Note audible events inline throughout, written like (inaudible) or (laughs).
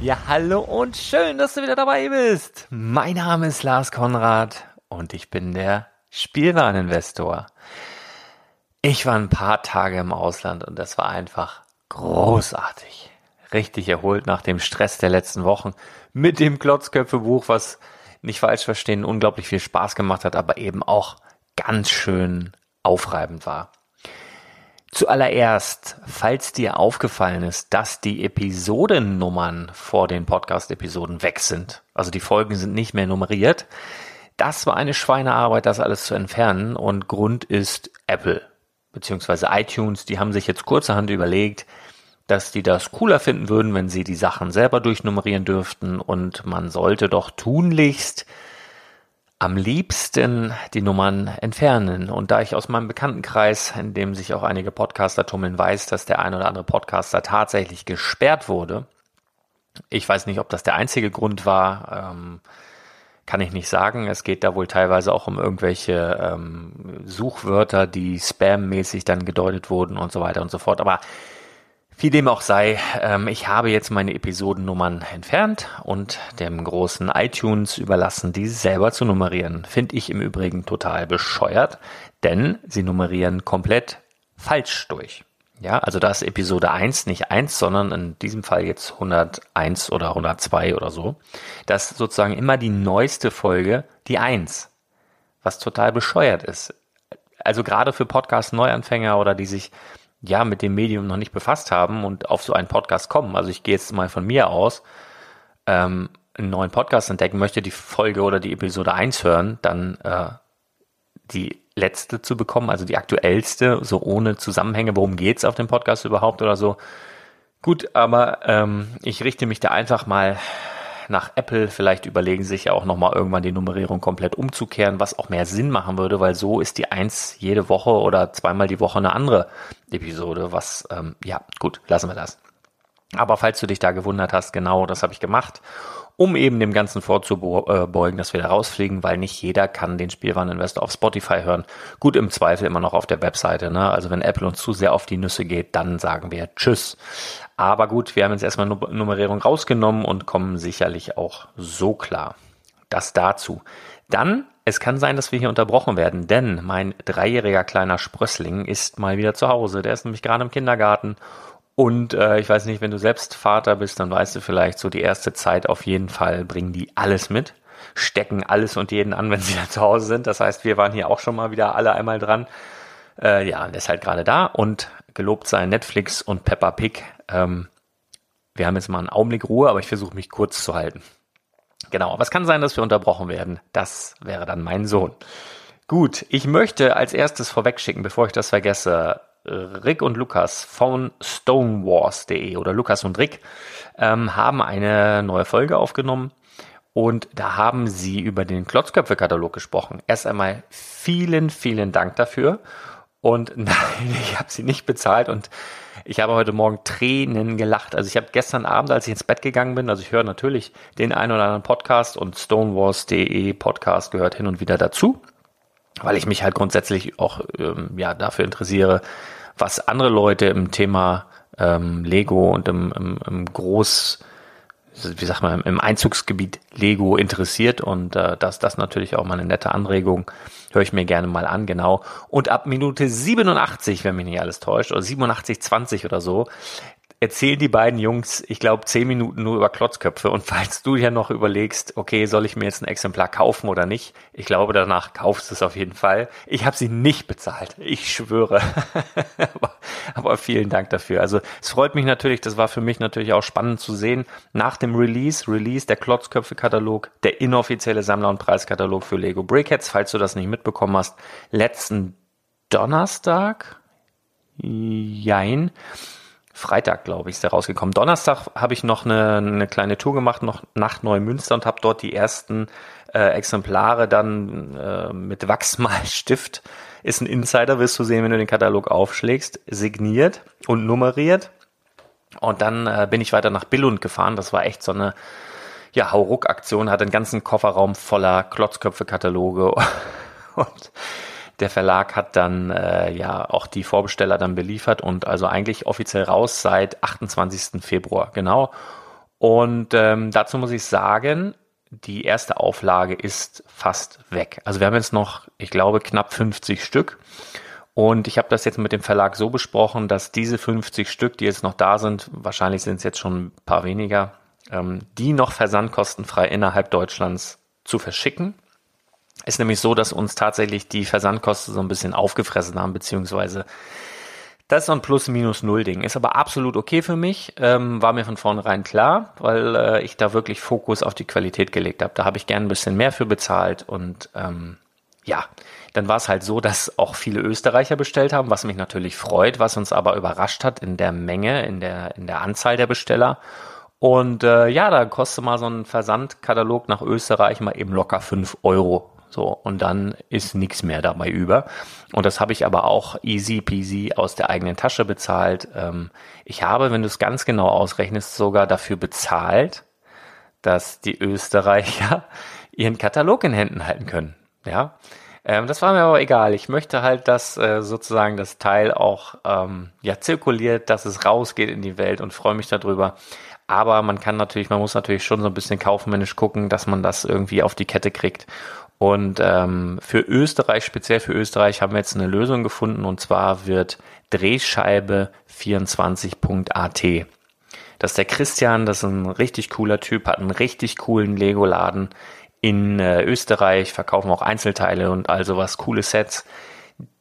Ja, hallo und schön, dass du wieder dabei bist. Mein Name ist Lars Konrad und ich bin der Spielwareninvestor. Ich war ein paar Tage im Ausland und das war einfach großartig. Richtig erholt nach dem Stress der letzten Wochen mit dem Klotzköpfe-Buch, was nicht falsch verstehen, unglaublich viel Spaß gemacht hat, aber eben auch ganz schön aufreibend war. Zuallererst, falls dir aufgefallen ist, dass die Episodennummern vor den Podcast-Episoden weg sind, also die Folgen sind nicht mehr nummeriert, das war eine Schweinearbeit, das alles zu entfernen und Grund ist Apple beziehungsweise iTunes, die haben sich jetzt kurzerhand überlegt, dass die das cooler finden würden, wenn sie die Sachen selber durchnummerieren dürften und man sollte doch tunlichst am liebsten die Nummern entfernen. Und da ich aus meinem Bekanntenkreis, in dem sich auch einige Podcaster tummeln, weiß, dass der ein oder andere Podcaster tatsächlich gesperrt wurde, ich weiß nicht, ob das der einzige Grund war, ähm, kann ich nicht sagen. Es geht da wohl teilweise auch um irgendwelche ähm, Suchwörter, die spammäßig dann gedeutet wurden und so weiter und so fort. Aber wie dem auch sei, ähm, ich habe jetzt meine Episodennummern entfernt und dem großen iTunes überlassen, diese selber zu nummerieren. Finde ich im Übrigen total bescheuert, denn sie nummerieren komplett falsch durch. Ja, also da ist Episode 1 nicht 1, sondern in diesem Fall jetzt 101 oder 102 oder so. Das ist sozusagen immer die neueste Folge, die 1. was total bescheuert ist. Also gerade für Podcast-Neuanfänger oder die sich ja mit dem Medium noch nicht befasst haben und auf so einen Podcast kommen. Also ich gehe jetzt mal von mir aus, ähm, einen neuen Podcast entdecken möchte, die Folge oder die Episode 1 hören, dann äh, die letzte zu bekommen, also die aktuellste, so ohne Zusammenhänge, worum geht's auf dem Podcast überhaupt oder so. Gut, aber ähm, ich richte mich da einfach mal nach Apple. Vielleicht überlegen sich ja auch nochmal irgendwann die Nummerierung komplett umzukehren, was auch mehr Sinn machen würde, weil so ist die eins jede Woche oder zweimal die Woche eine andere Episode, was, ähm, ja, gut, lassen wir das. Aber falls du dich da gewundert hast, genau das habe ich gemacht um eben dem Ganzen vorzubeugen, dass wir da rausfliegen, weil nicht jeder kann den Spielwareninvestor auf Spotify hören. Gut, im Zweifel immer noch auf der Webseite. Ne? Also wenn Apple uns zu sehr auf die Nüsse geht, dann sagen wir Tschüss. Aber gut, wir haben jetzt erstmal Nummerierung rausgenommen und kommen sicherlich auch so klar. Das dazu. Dann, es kann sein, dass wir hier unterbrochen werden, denn mein dreijähriger kleiner Sprössling ist mal wieder zu Hause. Der ist nämlich gerade im Kindergarten und äh, ich weiß nicht, wenn du selbst Vater bist, dann weißt du vielleicht so die erste Zeit auf jeden Fall bringen die alles mit, stecken alles und jeden an, wenn sie (laughs) da zu Hause sind. Das heißt, wir waren hier auch schon mal wieder alle einmal dran. Äh, ja, der ist halt gerade da und gelobt sein Netflix und Peppa Pig. Ähm, wir haben jetzt mal einen Augenblick Ruhe, aber ich versuche mich kurz zu halten. Genau, aber es kann sein, dass wir unterbrochen werden. Das wäre dann mein Sohn. Gut, ich möchte als erstes vorwegschicken, bevor ich das vergesse, Rick und Lukas von stonewars.de oder Lukas und Rick ähm, haben eine neue Folge aufgenommen und da haben sie über den Klotzköpfe-Katalog gesprochen. Erst einmal vielen, vielen Dank dafür. Und (laughs) nein, ich habe sie nicht bezahlt und ich habe heute Morgen Tränen gelacht. Also ich habe gestern Abend, als ich ins Bett gegangen bin, also ich höre natürlich den einen oder anderen Podcast und stonewars.de Podcast gehört hin und wieder dazu, weil ich mich halt grundsätzlich auch ähm, ja dafür interessiere, was andere Leute im Thema ähm, Lego und im, im, im Groß, wie sagt man, im Einzugsgebiet Lego interessiert und äh, das, das natürlich auch mal eine nette Anregung, höre ich mir gerne mal an, genau. Und ab Minute 87, wenn mich nicht alles täuscht, oder 87, 20 oder so, erzählen die beiden Jungs, ich glaube, zehn Minuten nur über Klotzköpfe. Und falls du ja noch überlegst, okay, soll ich mir jetzt ein Exemplar kaufen oder nicht? Ich glaube, danach kaufst du es auf jeden Fall. Ich habe sie nicht bezahlt. Ich schwöre. (laughs) aber, aber vielen Dank dafür. Also es freut mich natürlich, das war für mich natürlich auch spannend zu sehen. Nach dem Release, Release der Klotzköpfe-Katalog, der inoffizielle Sammler- und Preiskatalog für Lego Brickheads, falls du das nicht mitbekommen hast, letzten Donnerstag, jein, Freitag, glaube ich, ist der rausgekommen. Donnerstag habe ich noch eine, eine kleine Tour gemacht, noch nach Neumünster und habe dort die ersten äh, Exemplare dann äh, mit Wachsmalstift, ist ein Insider, wirst du sehen, wenn du den Katalog aufschlägst, signiert und nummeriert. Und dann äh, bin ich weiter nach Billund gefahren. Das war echt so eine ja, Hauruck-Aktion, hatte einen ganzen Kofferraum voller Klotzköpfe-Kataloge (laughs) und der Verlag hat dann äh, ja auch die Vorbesteller dann beliefert und also eigentlich offiziell raus seit 28. Februar, genau. Und ähm, dazu muss ich sagen, die erste Auflage ist fast weg. Also wir haben jetzt noch, ich glaube, knapp 50 Stück. Und ich habe das jetzt mit dem Verlag so besprochen, dass diese 50 Stück, die jetzt noch da sind, wahrscheinlich sind es jetzt schon ein paar weniger, ähm, die noch versandkostenfrei innerhalb Deutschlands zu verschicken. Ist nämlich so, dass uns tatsächlich die Versandkosten so ein bisschen aufgefressen haben, beziehungsweise das ist so ein Plus-Minus-Null-Ding. Ist aber absolut okay für mich. Ähm, war mir von vornherein klar, weil äh, ich da wirklich Fokus auf die Qualität gelegt habe. Da habe ich gern ein bisschen mehr für bezahlt und ähm, ja, dann war es halt so, dass auch viele Österreicher bestellt haben, was mich natürlich freut, was uns aber überrascht hat in der Menge, in der, in der Anzahl der Besteller. Und äh, ja, da kostet mal so ein Versandkatalog nach Österreich mal eben locker fünf Euro. So, und dann ist nichts mehr dabei über. Und das habe ich aber auch easy peasy aus der eigenen Tasche bezahlt. Ähm, ich habe, wenn du es ganz genau ausrechnest, sogar dafür bezahlt, dass die Österreicher (laughs) ihren Katalog in Händen halten können. Ja, ähm, das war mir aber egal. Ich möchte halt, dass äh, sozusagen das Teil auch ähm, ja zirkuliert, dass es rausgeht in die Welt und freue mich darüber. Aber man kann natürlich, man muss natürlich schon so ein bisschen kaufmännisch gucken, dass man das irgendwie auf die Kette kriegt. Und ähm, für Österreich, speziell für Österreich, haben wir jetzt eine Lösung gefunden und zwar wird Drehscheibe24.at. Das ist der Christian, das ist ein richtig cooler Typ, hat einen richtig coolen Lego-Laden in äh, Österreich, verkaufen auch Einzelteile und all sowas, coole Sets.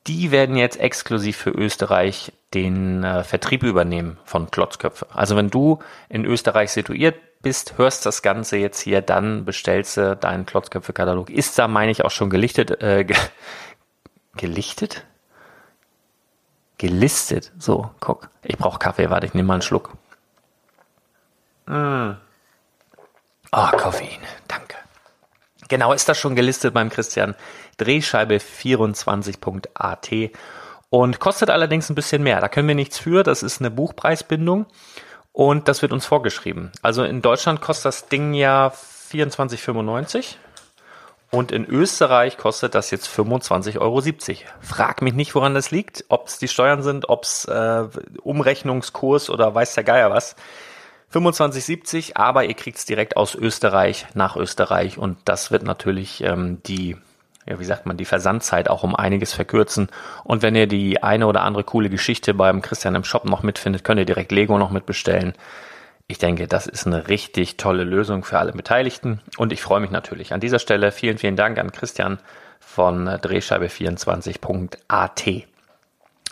Die werden jetzt exklusiv für Österreich den äh, Vertrieb übernehmen von Klotzköpfe. Also wenn du in Österreich situiert bist, hörst das Ganze jetzt hier, dann bestellst du deinen Klotzköpfe-Katalog. Ist da, meine ich, auch schon gelichtet, äh, ge gelichtet? Gelistet. So, guck. Ich brauche Kaffee, warte, ich nehme mal einen Schluck. Mm. Oh, Koffein, danke. Genau, ist das schon gelistet beim Christian. Drehscheibe 24.at und kostet allerdings ein bisschen mehr. Da können wir nichts für. Das ist eine Buchpreisbindung und das wird uns vorgeschrieben. Also in Deutschland kostet das Ding ja 24,95 und in Österreich kostet das jetzt 25,70 Euro. Frag mich nicht, woran das liegt. Ob es die Steuern sind, ob es äh, Umrechnungskurs oder weiß der Geier was. 25,70, aber ihr kriegt es direkt aus Österreich nach Österreich und das wird natürlich ähm, die, ja, wie sagt man, die Versandzeit auch um einiges verkürzen. Und wenn ihr die eine oder andere coole Geschichte beim Christian im Shop noch mitfindet, könnt ihr direkt Lego noch mitbestellen. Ich denke, das ist eine richtig tolle Lösung für alle Beteiligten und ich freue mich natürlich. An dieser Stelle vielen, vielen Dank an Christian von Drehscheibe24.at.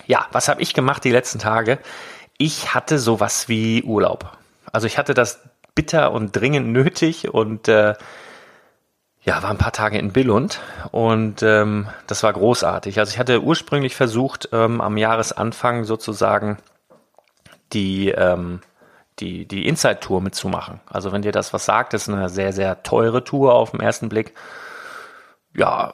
Ja, was habe ich gemacht die letzten Tage? Ich hatte sowas wie Urlaub. Also ich hatte das bitter und dringend (laughs) nötig und äh, ja, war ein paar Tage in Billund und ähm, das war großartig. Also ich hatte ursprünglich versucht, ähm, am Jahresanfang sozusagen die, ähm, die, die Inside-Tour mitzumachen. Also wenn dir das was sagt, ist eine sehr, sehr teure Tour auf den ersten Blick. Ja,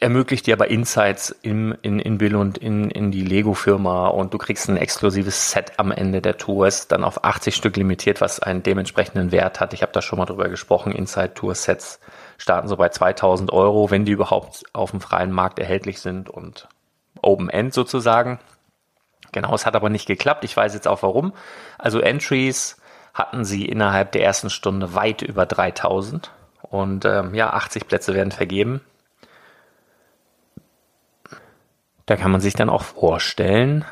ermöglicht dir aber Insights im, in, in Bill und in, in die Lego-Firma und du kriegst ein exklusives Set am Ende der Tour, ist dann auf 80 Stück limitiert, was einen dementsprechenden Wert hat. Ich habe da schon mal drüber gesprochen. Inside-Tour-Sets starten so bei 2000 Euro, wenn die überhaupt auf dem freien Markt erhältlich sind und Open End sozusagen. Genau, es hat aber nicht geklappt. Ich weiß jetzt auch warum. Also Entries hatten sie innerhalb der ersten Stunde weit über 3000 und ähm, ja, 80 Plätze werden vergeben. Da kann man sich dann auch vorstellen,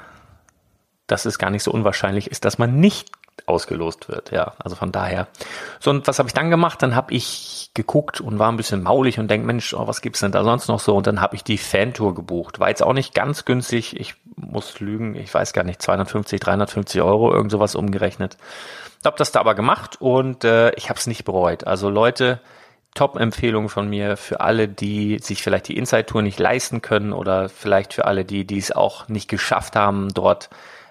dass es gar nicht so unwahrscheinlich ist, dass man nicht ausgelost wird. Ja, also von daher. So, und was habe ich dann gemacht? Dann habe ich geguckt und war ein bisschen maulig und denk, Mensch, oh, was gibt's denn da sonst noch so? Und dann habe ich die Fantour gebucht. War jetzt auch nicht ganz günstig. Ich muss lügen, ich weiß gar nicht, 250, 350 Euro, irgend sowas umgerechnet. Hab das da aber gemacht und äh, ich habe es nicht bereut. Also Leute, Top-Empfehlung von mir für alle, die sich vielleicht die Inside-Tour nicht leisten können oder vielleicht für alle, die, die es auch nicht geschafft haben, dort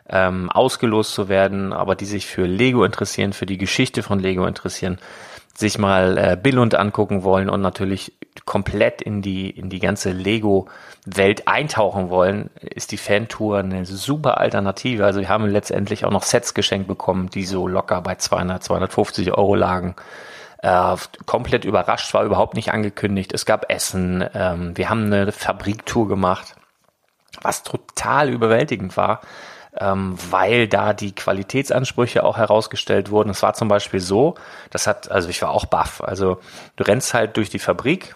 ähm, ausgelost zu werden, aber die sich für Lego interessieren, für die Geschichte von Lego interessieren, sich mal äh, Billund angucken wollen und natürlich komplett in die, in die ganze Lego-Welt eintauchen wollen, ist die Fantour eine super Alternative. Also wir haben letztendlich auch noch Sets geschenkt bekommen, die so locker bei 200, 250 Euro lagen äh, komplett überrascht, war überhaupt nicht angekündigt. Es gab Essen, ähm, wir haben eine Fabriktour gemacht, was total überwältigend war, ähm, weil da die Qualitätsansprüche auch herausgestellt wurden. Es war zum Beispiel so, das hat, also ich war auch baff. Also du rennst halt durch die Fabrik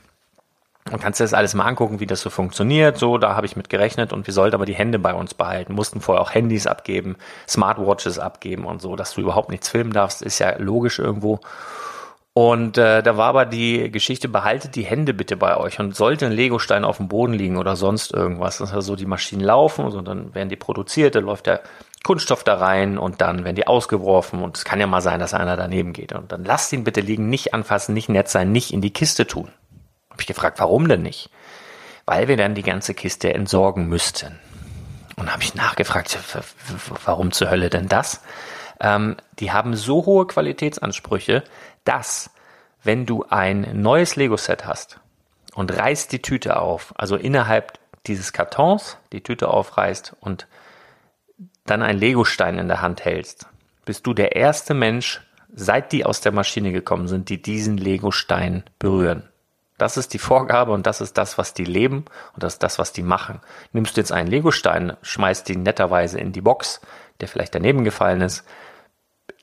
und kannst dir das alles mal angucken, wie das so funktioniert. So, da habe ich mit gerechnet und wir sollten aber die Hände bei uns behalten, mussten vorher auch Handys abgeben, Smartwatches abgeben und so, dass du überhaupt nichts filmen darfst, ist ja logisch irgendwo. Und äh, da war aber die Geschichte, behaltet die Hände bitte bei euch und sollte ein Legostein auf dem Boden liegen oder sonst irgendwas, dass also die Maschinen laufen und dann werden die produziert, dann läuft der Kunststoff da rein und dann werden die ausgeworfen und es kann ja mal sein, dass einer daneben geht und dann lasst ihn bitte liegen, nicht anfassen, nicht nett sein, nicht in die Kiste tun. Hab ich gefragt, warum denn nicht? Weil wir dann die ganze Kiste entsorgen müssten. Und habe ich nachgefragt, warum zur Hölle denn das? Ähm, die haben so hohe Qualitätsansprüche, dass wenn du ein neues Lego-Set hast und reißt die Tüte auf, also innerhalb dieses Kartons die Tüte aufreißt und dann einen Legostein in der Hand hältst, bist du der erste Mensch, seit die aus der Maschine gekommen sind, die diesen Legostein berühren. Das ist die Vorgabe und das ist das, was die leben und das ist das, was die machen. Nimmst du jetzt einen Legostein, schmeißt ihn netterweise in die Box, der vielleicht daneben gefallen ist,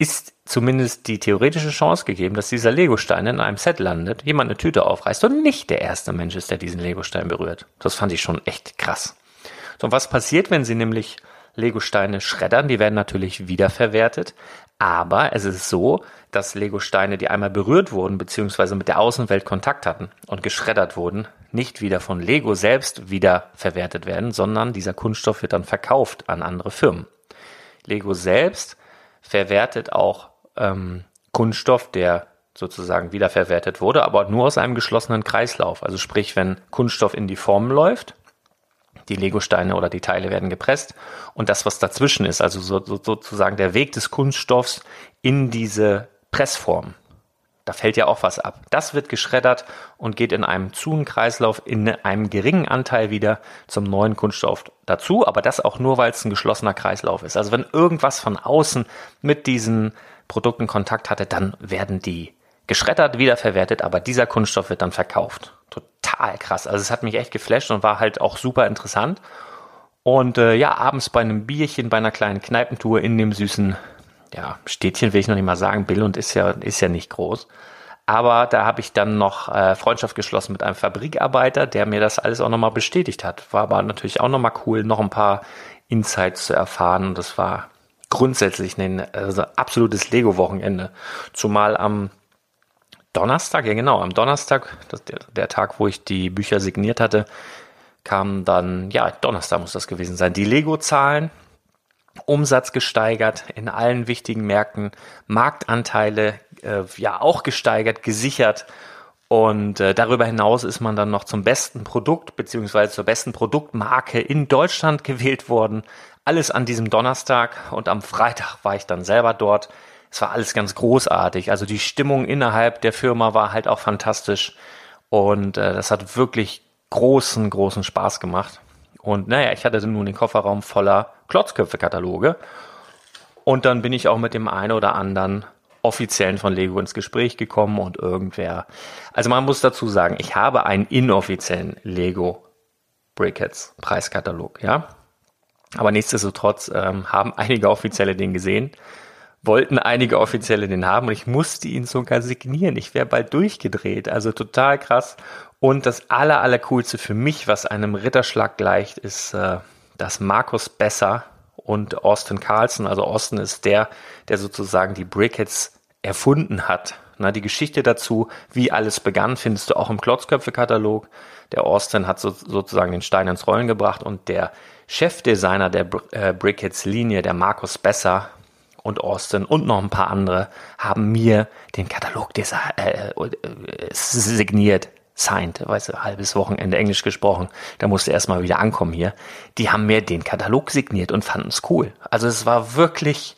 ist zumindest die theoretische Chance gegeben, dass dieser Legostein in einem Set landet, jemand eine Tüte aufreißt und nicht der erste Mensch ist, der diesen Legostein berührt. Das fand ich schon echt krass. So, und was passiert, wenn sie nämlich Lego-Steine schreddern. Die werden natürlich wiederverwertet. Aber es ist so, dass Lego-Steine, die einmal berührt wurden, beziehungsweise mit der Außenwelt Kontakt hatten und geschreddert wurden, nicht wieder von Lego selbst wiederverwertet werden, sondern dieser Kunststoff wird dann verkauft an andere Firmen. Lego selbst verwertet auch ähm, Kunststoff, der sozusagen wiederverwertet wurde, aber nur aus einem geschlossenen Kreislauf. Also sprich, wenn Kunststoff in die Form läuft, die Legosteine oder die Teile werden gepresst und das, was dazwischen ist, also so, so, sozusagen der Weg des Kunststoffs in diese Pressform. Da fällt ja auch was ab. Das wird geschreddert und geht in einem zu Kreislauf in einem geringen Anteil wieder zum neuen Kunststoff dazu, aber das auch nur, weil es ein geschlossener Kreislauf ist. Also wenn irgendwas von außen mit diesen Produkten Kontakt hatte, dann werden die geschreddert, wiederverwertet, aber dieser Kunststoff wird dann verkauft. Total krass. Also es hat mich echt geflasht und war halt auch super interessant. Und äh, ja, abends bei einem Bierchen, bei einer kleinen Kneipentour in dem süßen, ja, Städtchen will ich noch nicht mal sagen, Billund ist ja, ist ja nicht groß. Aber da habe ich dann noch äh, Freundschaft geschlossen mit einem Fabrikarbeiter, der mir das alles auch nochmal bestätigt hat. War aber natürlich auch nochmal cool, noch ein paar Insights zu erfahren. Und das war grundsätzlich ein also absolutes Lego-Wochenende. Zumal am Donnerstag, ja genau, am Donnerstag, das, der, der Tag, wo ich die Bücher signiert hatte, kam dann, ja, Donnerstag muss das gewesen sein, die Lego-Zahlen, Umsatz gesteigert in allen wichtigen Märkten, Marktanteile äh, ja auch gesteigert, gesichert und äh, darüber hinaus ist man dann noch zum besten Produkt beziehungsweise zur besten Produktmarke in Deutschland gewählt worden. Alles an diesem Donnerstag und am Freitag war ich dann selber dort es war alles ganz großartig. Also die Stimmung innerhalb der Firma war halt auch fantastisch und äh, das hat wirklich großen, großen Spaß gemacht. Und naja, ich hatte nun den Kofferraum voller Klotzköpfe-Kataloge und dann bin ich auch mit dem einen oder anderen offiziellen von Lego ins Gespräch gekommen und irgendwer. Also man muss dazu sagen, ich habe einen inoffiziellen Lego Brickheads Preiskatalog, ja. Aber nichtsdestotrotz ähm, haben einige Offizielle den gesehen wollten einige Offizielle den haben und ich musste ihn sogar signieren. Ich wäre bald durchgedreht. Also total krass. Und das aller, aller coolste für mich, was einem Ritterschlag gleicht, ist, äh, dass Markus Besser und Austin Carlson, also Austin ist der, der sozusagen die Brickheads erfunden hat. Na, die Geschichte dazu, wie alles begann, findest du auch im Klotzköpfe-Katalog. Der Austin hat so, sozusagen den Stein ins Rollen gebracht und der Chefdesigner der äh, Brickheads-Linie, der Markus Besser, und Austin und noch ein paar andere haben mir den Katalog äh, äh, signiert, signed, weißt du, halbes Wochenende Englisch gesprochen, da musste erstmal wieder ankommen hier. Die haben mir den Katalog signiert und fanden es cool. Also es war wirklich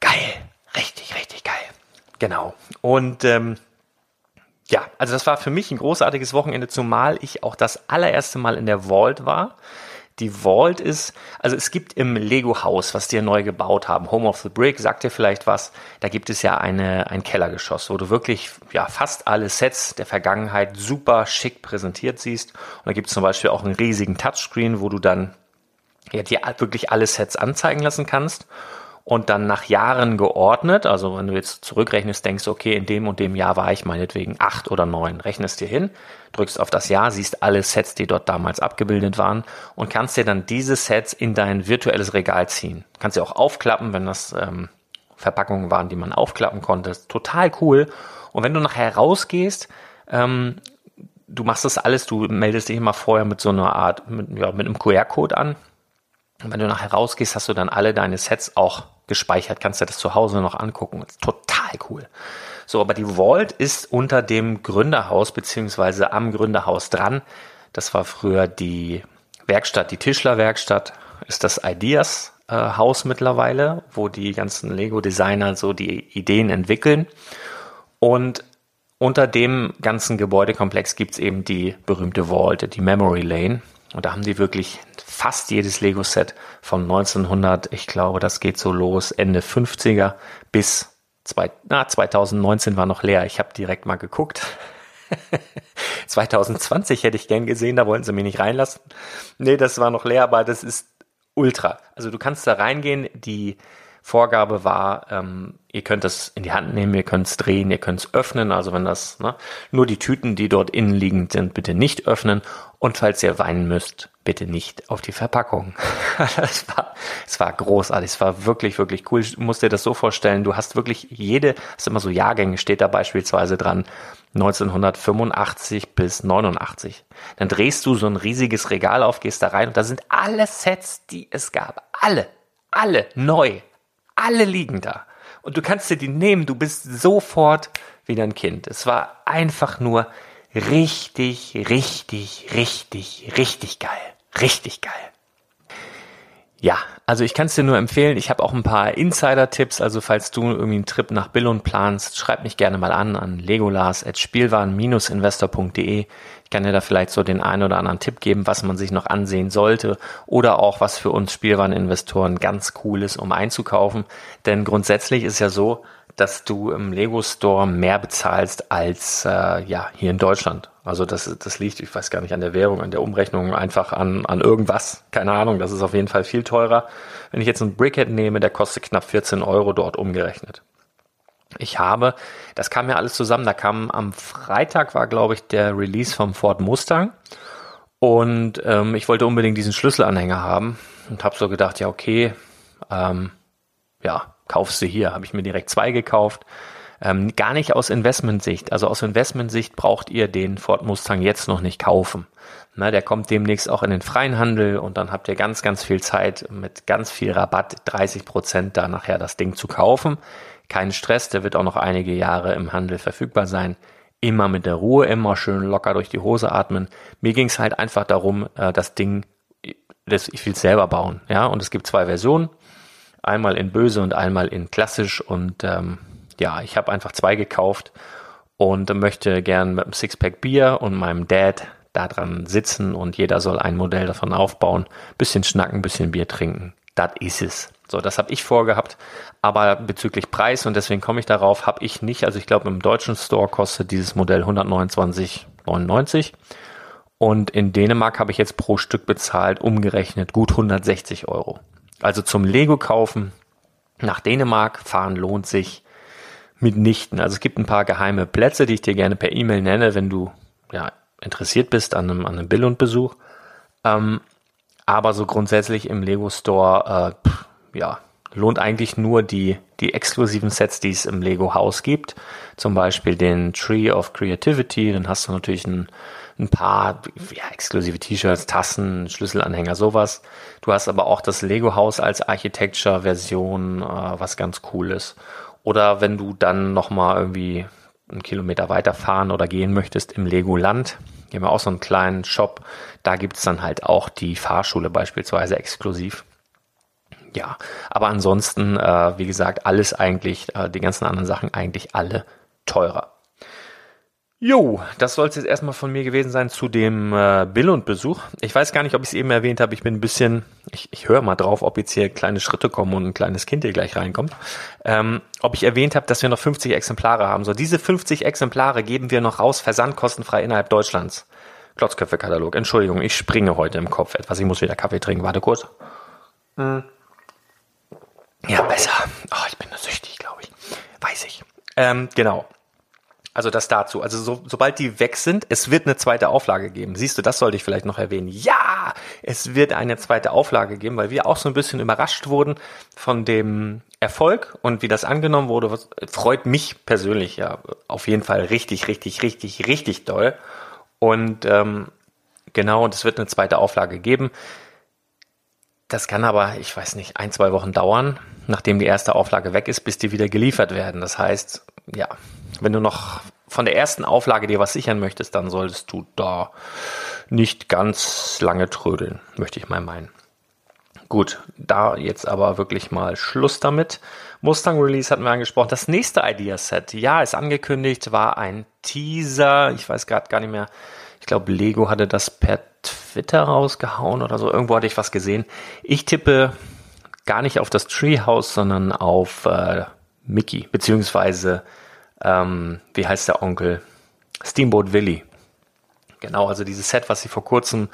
geil, richtig, richtig geil. Genau. Und ähm, ja, also das war für mich ein großartiges Wochenende, zumal ich auch das allererste Mal in der Vault war. Die Vault ist, also es gibt im Lego-Haus, was die neu gebaut haben, Home of the Brick, sagt dir vielleicht was, da gibt es ja eine, ein Kellergeschoss, wo du wirklich ja, fast alle Sets der Vergangenheit super schick präsentiert siehst. Und da gibt es zum Beispiel auch einen riesigen Touchscreen, wo du dann ja, dir wirklich alle Sets anzeigen lassen kannst und dann nach Jahren geordnet, also wenn du jetzt zurückrechnest, denkst, okay, in dem und dem Jahr war ich meinetwegen acht oder neun, rechnest dir hin, drückst auf das Jahr, siehst alle Sets, die dort damals abgebildet waren und kannst dir dann diese Sets in dein virtuelles Regal ziehen. Kannst sie auch aufklappen, wenn das ähm, Verpackungen waren, die man aufklappen konnte. Total cool. Und wenn du nachher rausgehst, ähm, du machst das alles, du meldest dich immer vorher mit so einer Art, mit, ja, mit einem QR-Code an. Und wenn du nachher rausgehst, hast du dann alle deine Sets auch gespeichert, kannst du das zu Hause noch angucken. total cool. So, aber die Vault ist unter dem Gründerhaus beziehungsweise am Gründerhaus dran. Das war früher die Werkstatt, die Tischlerwerkstatt, ist das Ideas äh, Haus mittlerweile, wo die ganzen Lego-Designer so die Ideen entwickeln. Und unter dem ganzen Gebäudekomplex gibt's eben die berühmte Vault, die Memory Lane. Und da haben die wirklich fast jedes Lego-Set von 1900, ich glaube, das geht so los, Ende 50er bis zwei, na, 2019 war noch leer. Ich habe direkt mal geguckt. (laughs) 2020 hätte ich gern gesehen, da wollten sie mich nicht reinlassen. Nee, das war noch leer, aber das ist ultra. Also du kannst da reingehen, die Vorgabe war, ähm, ihr könnt es in die Hand nehmen, ihr könnt es drehen, ihr könnt es öffnen. Also wenn das, ne, nur die Tüten, die dort innen liegend sind, bitte nicht öffnen. Und falls ihr weinen müsst, bitte nicht auf die Verpackung. (laughs) Es war, es war großartig, es war wirklich, wirklich cool. Du musst dir das so vorstellen, du hast wirklich jede, es immer so Jahrgänge, steht da beispielsweise dran, 1985 bis 89. Dann drehst du so ein riesiges Regal auf, gehst da rein und da sind alle Sets, die es gab. Alle, alle neu. Alle liegen da. Und du kannst dir die nehmen, du bist sofort wieder ein Kind. Es war einfach nur richtig, richtig, richtig, richtig geil. Richtig geil. Ja, also ich kann es dir nur empfehlen. Ich habe auch ein paar Insider-Tipps. Also falls du irgendwie einen Trip nach Billund planst, schreib mich gerne mal an an legolas.spielwaren-investor.de. Ich kann dir da vielleicht so den einen oder anderen Tipp geben, was man sich noch ansehen sollte oder auch was für uns Spielwareninvestoren ganz cool ist, um einzukaufen. Denn grundsätzlich ist ja so, dass du im Lego Store mehr bezahlst als äh, ja hier in Deutschland. Also das, das liegt, ich weiß gar nicht, an der Währung, an der Umrechnung, einfach an, an irgendwas. Keine Ahnung, das ist auf jeden Fall viel teurer. Wenn ich jetzt einen Brickhead nehme, der kostet knapp 14 Euro dort umgerechnet. Ich habe, das kam ja alles zusammen, da kam am Freitag war, glaube ich, der Release vom Ford Mustang. Und ähm, ich wollte unbedingt diesen Schlüsselanhänger haben und habe so gedacht, ja, okay, ähm, ja, kaufst du hier. Habe ich mir direkt zwei gekauft. Ähm, gar nicht aus Investmentsicht. Also aus Investmentsicht braucht ihr den Ford Mustang jetzt noch nicht kaufen. Na, der kommt demnächst auch in den freien Handel und dann habt ihr ganz, ganz viel Zeit mit ganz viel Rabatt, 30 Prozent da nachher das Ding zu kaufen. Kein Stress, der wird auch noch einige Jahre im Handel verfügbar sein. Immer mit der Ruhe, immer schön locker durch die Hose atmen. Mir ging es halt einfach darum, äh, das Ding, das, ich will es selber bauen. Ja, und es gibt zwei Versionen. Einmal in böse und einmal in klassisch. Und ähm, ja, ich habe einfach zwei gekauft und möchte gern mit einem Sixpack Bier und meinem Dad da dran sitzen und jeder soll ein Modell davon aufbauen. Bisschen schnacken, bisschen Bier trinken. Das ist es. So, das habe ich vorgehabt. Aber bezüglich Preis und deswegen komme ich darauf, habe ich nicht. Also ich glaube, im deutschen Store kostet dieses Modell 129,99. Und in Dänemark habe ich jetzt pro Stück bezahlt, umgerechnet gut 160 Euro. Also zum Lego kaufen nach Dänemark fahren lohnt sich mitnichten. Also es gibt ein paar geheime Plätze, die ich dir gerne per E-Mail nenne, wenn du ja, interessiert bist an einem, an einem Billund-Besuch. Ähm, aber so grundsätzlich im Lego Store, äh, pff, ja, lohnt eigentlich nur die, die exklusiven Sets, die es im Lego Haus gibt. Zum Beispiel den Tree of Creativity, dann hast du natürlich ein ein paar ja, exklusive T-Shirts, Tassen, Schlüsselanhänger, sowas. Du hast aber auch das Lego-Haus als Architecture-Version, äh, was ganz cool ist. Oder wenn du dann nochmal irgendwie einen Kilometer weiterfahren oder gehen möchtest im Lego-Land, hier haben wir auch so einen kleinen Shop, da gibt's dann halt auch die Fahrschule beispielsweise exklusiv. Ja, aber ansonsten, äh, wie gesagt, alles eigentlich, äh, die ganzen anderen Sachen eigentlich alle teurer. Jo, das soll es jetzt erstmal von mir gewesen sein zu dem äh, Billund-Besuch. Ich weiß gar nicht, ob ich es eben erwähnt habe. Ich bin ein bisschen, ich, ich höre mal drauf, ob jetzt hier kleine Schritte kommen und ein kleines Kind hier gleich reinkommt. Ähm, ob ich erwähnt habe, dass wir noch 50 Exemplare haben. So, diese 50 Exemplare geben wir noch raus, versandkostenfrei innerhalb Deutschlands. Klotzköpfe-Katalog. Entschuldigung, ich springe heute im Kopf etwas. Ich muss wieder Kaffee trinken. Warte kurz. Hm. Ja, besser. Oh, ich bin süchtig, glaube ich. Weiß ich. Ähm, genau. Also das dazu. Also so, sobald die weg sind, es wird eine zweite Auflage geben. Siehst du, das sollte ich vielleicht noch erwähnen. Ja, es wird eine zweite Auflage geben, weil wir auch so ein bisschen überrascht wurden von dem Erfolg und wie das angenommen wurde. Was, freut mich persönlich ja auf jeden Fall richtig, richtig, richtig, richtig doll. Und ähm, genau, und es wird eine zweite Auflage geben. Das kann aber, ich weiß nicht, ein, zwei Wochen dauern, nachdem die erste Auflage weg ist, bis die wieder geliefert werden. Das heißt, ja, wenn du noch von der ersten Auflage dir was sichern möchtest, dann solltest du da nicht ganz lange trödeln, möchte ich mal meinen. Gut, da jetzt aber wirklich mal Schluss damit. Mustang Release hatten wir angesprochen. Das nächste Idea-Set, ja, ist angekündigt, war ein Teaser. Ich weiß gerade gar nicht mehr. Ich glaube, Lego hatte das per Twitter rausgehauen oder so. Irgendwo hatte ich was gesehen. Ich tippe gar nicht auf das Treehouse, sondern auf äh, Mickey, beziehungsweise ähm, wie heißt der Onkel? Steamboat Willie. Genau, also dieses Set, was sie vor kurzem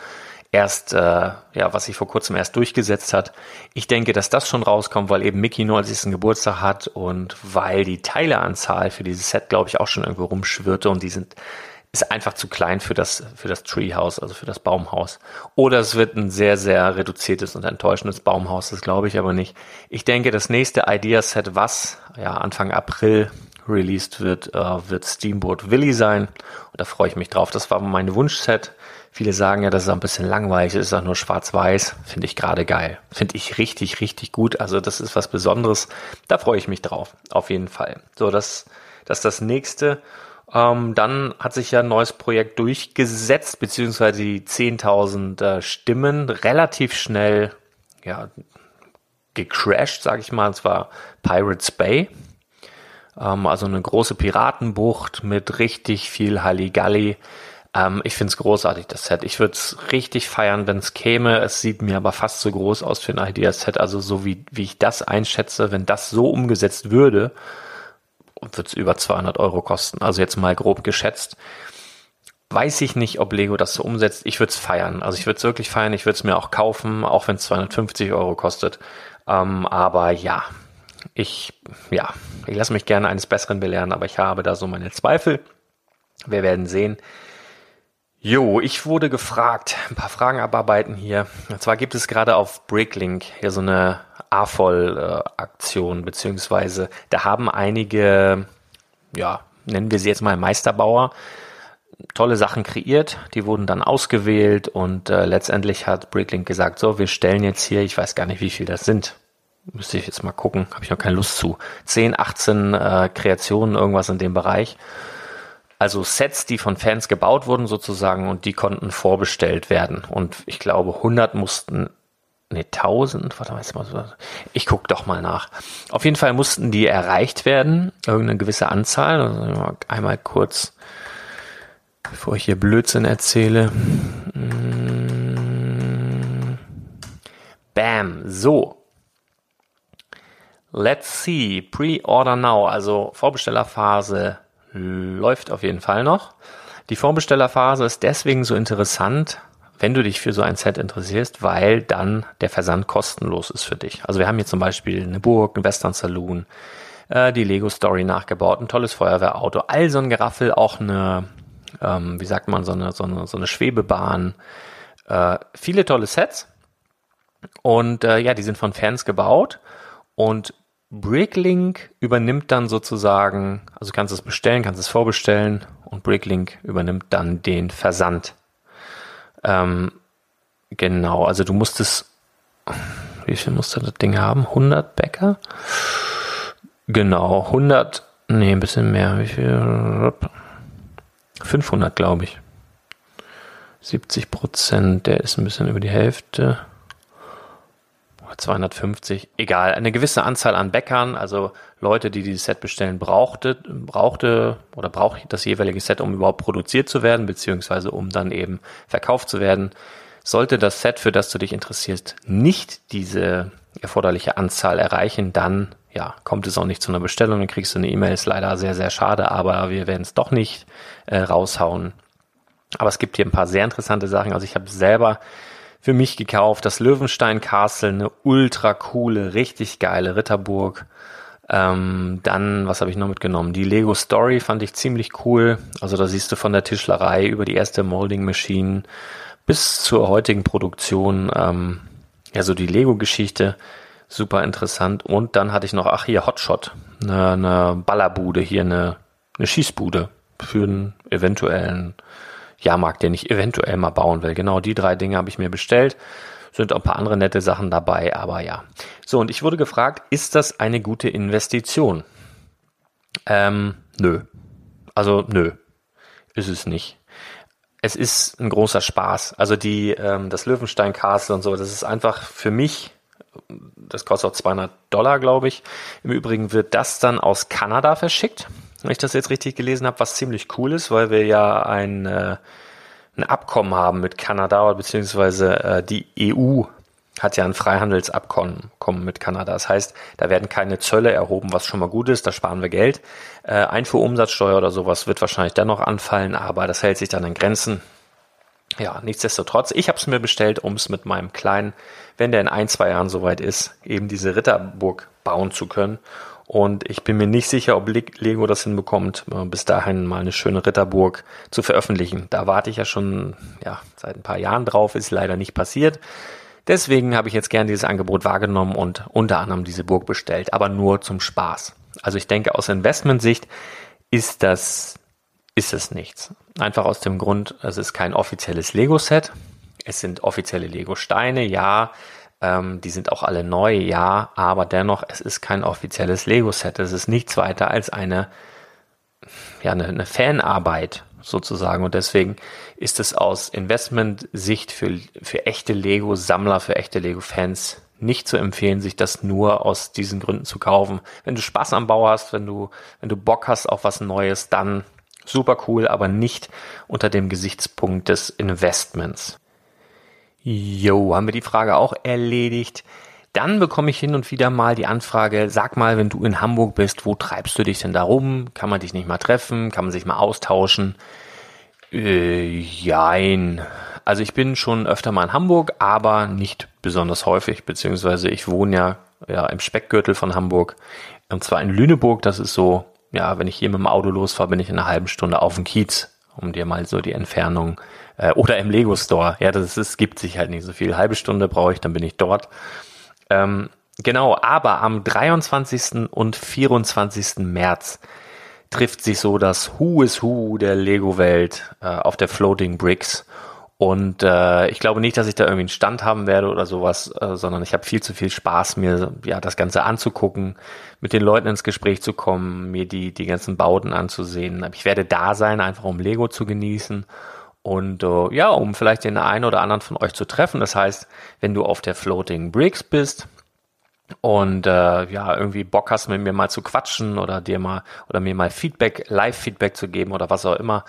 erst, äh, ja, was sich vor kurzem erst durchgesetzt hat. Ich denke, dass das schon rauskommt, weil eben Mickey nur als ersten Geburtstag hat und weil die Teileanzahl für dieses Set, glaube ich, auch schon irgendwo rumschwirrte und die sind ist einfach zu klein für das, für das Treehouse, also für das Baumhaus. Oder es wird ein sehr, sehr reduziertes und enttäuschendes Baumhaus, das glaube ich aber nicht. Ich denke, das nächste Ideaset, was ja Anfang April released wird, äh, wird Steamboat Willy sein. Und da freue ich mich drauf. Das war mein Wunschset. Viele sagen ja, das ist ein bisschen langweilig, ist auch nur schwarz-weiß. Finde ich gerade geil. Finde ich richtig, richtig gut. Also das ist was Besonderes. Da freue ich mich drauf. Auf jeden Fall. So, das, das ist das nächste. Ähm, dann hat sich ja ein neues Projekt durchgesetzt, beziehungsweise die 10.000 äh, Stimmen relativ schnell, ja, gecrashed, sage ich mal. Und zwar Pirates Bay. Ähm, also eine große Piratenbucht mit richtig viel Halligalli. Ähm, ich finde es großartig, das Set. Ich würde es richtig feiern, wenn es käme. Es sieht mir aber fast zu groß aus für ein Idea-Set. Also so wie, wie ich das einschätze, wenn das so umgesetzt würde, wird es über 200 Euro kosten. Also jetzt mal grob geschätzt. Weiß ich nicht, ob Lego das so umsetzt. Ich würde es feiern. Also ich würde es wirklich feiern. Ich würde es mir auch kaufen, auch wenn es 250 Euro kostet. Ähm, aber ja, ich, ja, ich lasse mich gerne eines Besseren belehren, aber ich habe da so meine Zweifel. Wir werden sehen. Jo, ich wurde gefragt, ein paar Fragen abarbeiten hier. Und zwar gibt es gerade auf Bricklink hier so eine A-Voll-Aktion, beziehungsweise da haben einige, ja, nennen wir sie jetzt mal Meisterbauer, tolle Sachen kreiert, die wurden dann ausgewählt und äh, letztendlich hat Bricklink gesagt, so, wir stellen jetzt hier, ich weiß gar nicht, wie viel das sind, müsste ich jetzt mal gucken, habe ich noch keine Lust zu, 10, 18 äh, Kreationen, irgendwas in dem Bereich also Sets, die von Fans gebaut wurden sozusagen und die konnten vorbestellt werden. Und ich glaube 100 mussten, ne 1000, warte mal, ich guck doch mal nach. Auf jeden Fall mussten die erreicht werden, irgendeine gewisse Anzahl. Also einmal kurz, bevor ich hier Blödsinn erzähle. Mm. Bam, so. Let's see, Pre-Order Now, also Vorbestellerphase läuft auf jeden Fall noch. Die Vorbestellerphase ist deswegen so interessant, wenn du dich für so ein Set interessierst, weil dann der Versand kostenlos ist für dich. Also wir haben hier zum Beispiel eine Burg, einen Western Saloon, äh, die Lego Story nachgebaut, ein tolles Feuerwehrauto, all so ein Geraffel, auch eine, ähm, wie sagt man, so eine, so eine, so eine Schwebebahn, äh, viele tolle Sets. Und äh, ja, die sind von Fans gebaut. Und Bricklink übernimmt dann sozusagen, also kannst es bestellen, kannst es vorbestellen und Bricklink übernimmt dann den Versand. Ähm, genau, also du musstest, wie viel musste das Ding haben? 100 Bäcker? Genau, 100, nee, ein bisschen mehr, wie viel? 500, glaube ich. 70 Prozent, der ist ein bisschen über die Hälfte. 250, egal, eine gewisse Anzahl an Bäckern, also Leute, die dieses Set bestellen, brauchte, brauchte oder braucht das jeweilige Set, um überhaupt produziert zu werden, beziehungsweise um dann eben verkauft zu werden. Sollte das Set, für das du dich interessierst, nicht diese erforderliche Anzahl erreichen, dann ja, kommt es auch nicht zu einer Bestellung, dann kriegst du eine E-Mail, ist leider sehr, sehr schade, aber wir werden es doch nicht äh, raushauen. Aber es gibt hier ein paar sehr interessante Sachen. Also ich habe selber für mich gekauft. Das Löwenstein Castle, eine ultra coole, richtig geile Ritterburg. Ähm, dann, was habe ich noch mitgenommen? Die Lego Story fand ich ziemlich cool. Also da siehst du von der Tischlerei über die erste Molding Machine bis zur heutigen Produktion, ähm, ja, so die Lego-Geschichte. Super interessant. Und dann hatte ich noch, ach hier, Hotshot. Eine, eine Ballerbude, hier eine, eine Schießbude für einen eventuellen Jahrmarkt, den ich eventuell mal bauen will. Genau die drei Dinge habe ich mir bestellt. Sind auch ein paar andere nette Sachen dabei, aber ja. So, und ich wurde gefragt, ist das eine gute Investition? Ähm, nö. Also, nö. Ist es nicht. Es ist ein großer Spaß. Also die, ähm, das Löwenstein Castle und so, das ist einfach für mich, das kostet auch 200 Dollar, glaube ich. Im Übrigen wird das dann aus Kanada verschickt wenn ich das jetzt richtig gelesen habe, was ziemlich cool ist, weil wir ja ein, äh, ein Abkommen haben mit Kanada, beziehungsweise äh, die EU hat ja ein Freihandelsabkommen mit Kanada. Das heißt, da werden keine Zölle erhoben, was schon mal gut ist, da sparen wir Geld. Äh, Einfuhrumsatzsteuer oder sowas wird wahrscheinlich dennoch anfallen, aber das hält sich dann in Grenzen. ja, nichtsdestotrotz, ich habe es mir bestellt, um es mit meinem Kleinen, wenn der in ein, zwei Jahren soweit ist, eben diese Ritterburg bauen zu können. Und ich bin mir nicht sicher, ob Lego das hinbekommt, äh, bis dahin mal eine schöne Ritterburg zu veröffentlichen. Da warte ich ja schon ja, seit ein paar Jahren drauf, ist leider nicht passiert. Deswegen habe ich jetzt gern dieses Angebot wahrgenommen und unter anderem diese Burg bestellt, aber nur zum Spaß. Also ich denke, aus Investmentsicht ist das, ist es nichts. Einfach aus dem Grund, es ist kein offizielles Lego-Set. Es sind offizielle Lego-Steine, ja. Ähm, die sind auch alle neu, ja. Aber dennoch, es ist kein offizielles Lego-Set. Es ist nichts weiter als eine, ja, eine, eine Fanarbeit sozusagen. Und deswegen ist es aus Investment-Sicht für, für echte Lego-Sammler, für echte Lego-Fans nicht zu empfehlen, sich das nur aus diesen Gründen zu kaufen. Wenn du Spaß am Bau hast, wenn du, wenn du Bock hast auf was Neues, dann super cool, aber nicht unter dem Gesichtspunkt des Investments. Jo, haben wir die Frage auch erledigt. Dann bekomme ich hin und wieder mal die Anfrage, sag mal, wenn du in Hamburg bist, wo treibst du dich denn da rum? Kann man dich nicht mal treffen? Kann man sich mal austauschen? Äh, jein. Also ich bin schon öfter mal in Hamburg, aber nicht besonders häufig, beziehungsweise ich wohne ja, ja im Speckgürtel von Hamburg. Und zwar in Lüneburg, das ist so, ja, wenn ich hier mit dem Auto losfahre, bin ich in einer halben Stunde auf dem Kiez, um dir mal so die Entfernung, äh, oder im Lego Store. Ja, das ist, gibt sich halt nicht so viel. Halbe Stunde brauche ich, dann bin ich dort. Ähm, genau, aber am 23. und 24. März trifft sich so das Who is Who der Lego-Welt äh, auf der Floating Bricks. Und äh, ich glaube nicht, dass ich da irgendwie einen Stand haben werde oder sowas, äh, sondern ich habe viel zu viel Spaß, mir ja das Ganze anzugucken, mit den Leuten ins Gespräch zu kommen, mir die die ganzen Bauten anzusehen. Ich werde da sein, einfach um Lego zu genießen und äh, ja, um vielleicht den einen oder anderen von euch zu treffen. Das heißt, wenn du auf der Floating Bricks bist und äh, ja irgendwie Bock hast, mit mir mal zu quatschen oder dir mal oder mir mal Feedback, Live-Feedback zu geben oder was auch immer,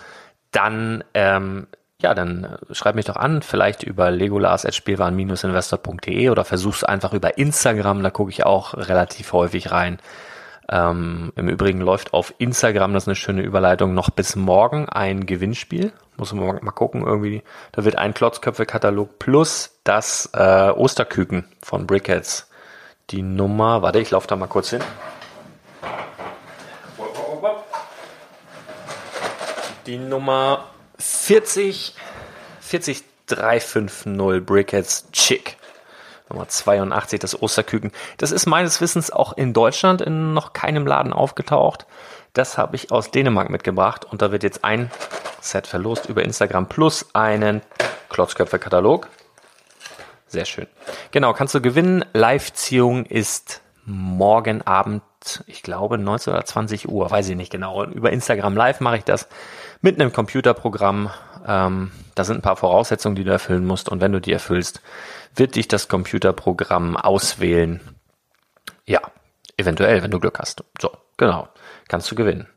dann ähm, ja, dann äh, schreib mich doch an, vielleicht über legolas.spielwaren-investor.de oder versuch's einfach über Instagram, da gucke ich auch relativ häufig rein. Ähm, Im Übrigen läuft auf Instagram, das ist eine schöne Überleitung, noch bis morgen ein Gewinnspiel. Muss man mal gucken, irgendwie. Da wird ein Klotzköpfe-Katalog plus das äh, Osterküken von Brickheads. Die Nummer, warte, ich laufe da mal kurz hin. Die Nummer 40, 40 350 Brickheads Chick. Nummer 82, das Osterküken. Das ist meines Wissens auch in Deutschland in noch keinem Laden aufgetaucht. Das habe ich aus Dänemark mitgebracht und da wird jetzt ein Set verlost über Instagram plus einen Klotzköpfe-Katalog. Sehr schön. Genau, kannst du gewinnen. Live-Ziehung ist morgen Abend, ich glaube 19 oder 20 Uhr, weiß ich nicht genau. Über Instagram Live mache ich das mit einem Computerprogramm. Ähm, da sind ein paar Voraussetzungen, die du erfüllen musst und wenn du die erfüllst, wird dich das Computerprogramm auswählen. Ja, eventuell, wenn du Glück hast. So, genau, kannst du gewinnen.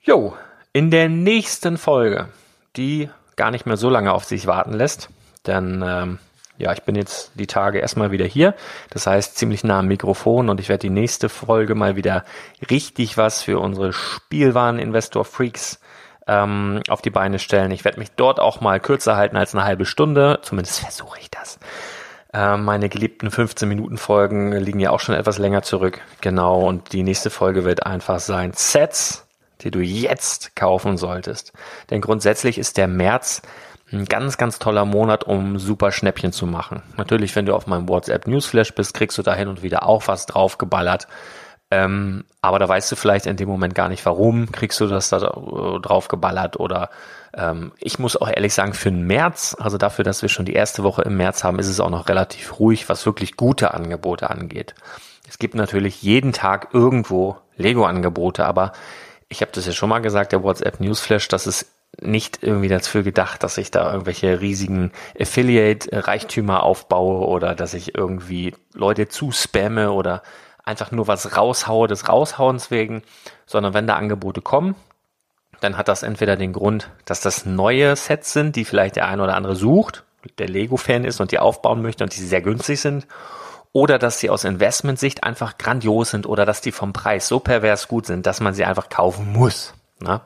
Jo, in der nächsten Folge, die gar nicht mehr so lange auf sich warten lässt, denn ähm, ja, ich bin jetzt die Tage erstmal wieder hier. Das heißt, ziemlich nah am Mikrofon und ich werde die nächste Folge mal wieder richtig was für unsere Spielwaren-Investor-Freaks ähm, auf die Beine stellen. Ich werde mich dort auch mal kürzer halten als eine halbe Stunde. Zumindest versuche ich das. Ähm, meine geliebten 15 Minuten Folgen liegen ja auch schon etwas länger zurück. Genau. Und die nächste Folge wird einfach sein Sets, die du jetzt kaufen solltest. Denn grundsätzlich ist der März ein ganz, ganz toller Monat, um super Schnäppchen zu machen. Natürlich, wenn du auf meinem WhatsApp Newsflash bist, kriegst du da hin und wieder auch was draufgeballert. Ähm, aber da weißt du vielleicht in dem Moment gar nicht, warum kriegst du das da drauf geballert oder ähm, ich muss auch ehrlich sagen, für den März, also dafür, dass wir schon die erste Woche im März haben, ist es auch noch relativ ruhig, was wirklich gute Angebote angeht. Es gibt natürlich jeden Tag irgendwo Lego-Angebote, aber ich habe das ja schon mal gesagt, der WhatsApp Newsflash, das ist nicht irgendwie dafür gedacht, dass ich da irgendwelche riesigen Affiliate-Reichtümer aufbaue oder dass ich irgendwie Leute zuspamme oder einfach nur was raushaue des Raushauens wegen, sondern wenn da Angebote kommen, dann hat das entweder den Grund, dass das neue Sets sind, die vielleicht der eine oder andere sucht, der Lego-Fan ist und die aufbauen möchte und die sehr günstig sind, oder dass sie aus Investmentsicht einfach grandios sind oder dass die vom Preis so pervers gut sind, dass man sie einfach kaufen muss. Na?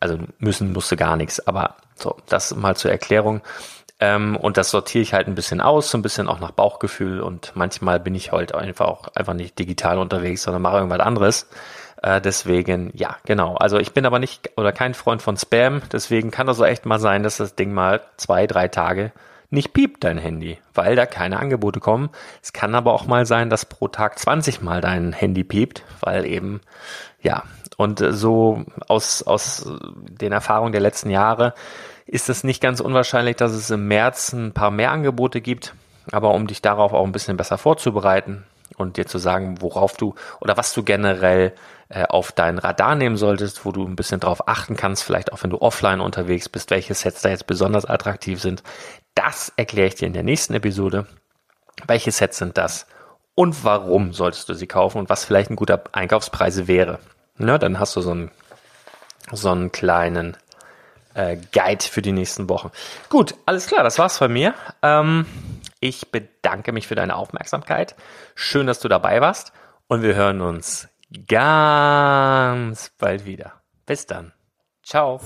Also müssen musste gar nichts, aber so, das mal zur Erklärung. Ähm, und das sortiere ich halt ein bisschen aus, so ein bisschen auch nach Bauchgefühl und manchmal bin ich halt einfach auch einfach nicht digital unterwegs, sondern mache irgendwas anderes. Äh, deswegen, ja, genau. Also ich bin aber nicht oder kein Freund von Spam, deswegen kann das so echt mal sein, dass das Ding mal zwei, drei Tage nicht piept, dein Handy, weil da keine Angebote kommen. Es kann aber auch mal sein, dass pro Tag 20 Mal dein Handy piept, weil eben, ja, und so aus, aus den Erfahrungen der letzten Jahre ist es nicht ganz unwahrscheinlich, dass es im März ein paar mehr Angebote gibt. Aber um dich darauf auch ein bisschen besser vorzubereiten und dir zu sagen, worauf du oder was du generell äh, auf dein Radar nehmen solltest, wo du ein bisschen drauf achten kannst, vielleicht auch wenn du offline unterwegs bist, welche Sets da jetzt besonders attraktiv sind, das erkläre ich dir in der nächsten Episode. Welche Sets sind das und warum solltest du sie kaufen und was vielleicht ein guter Einkaufspreis wäre. Na, dann hast du so einen, so einen kleinen äh, Guide für die nächsten Wochen. Gut, alles klar, das war's von mir. Ähm, ich bedanke mich für deine Aufmerksamkeit. Schön, dass du dabei warst und wir hören uns ganz bald wieder. Bis dann. Ciao.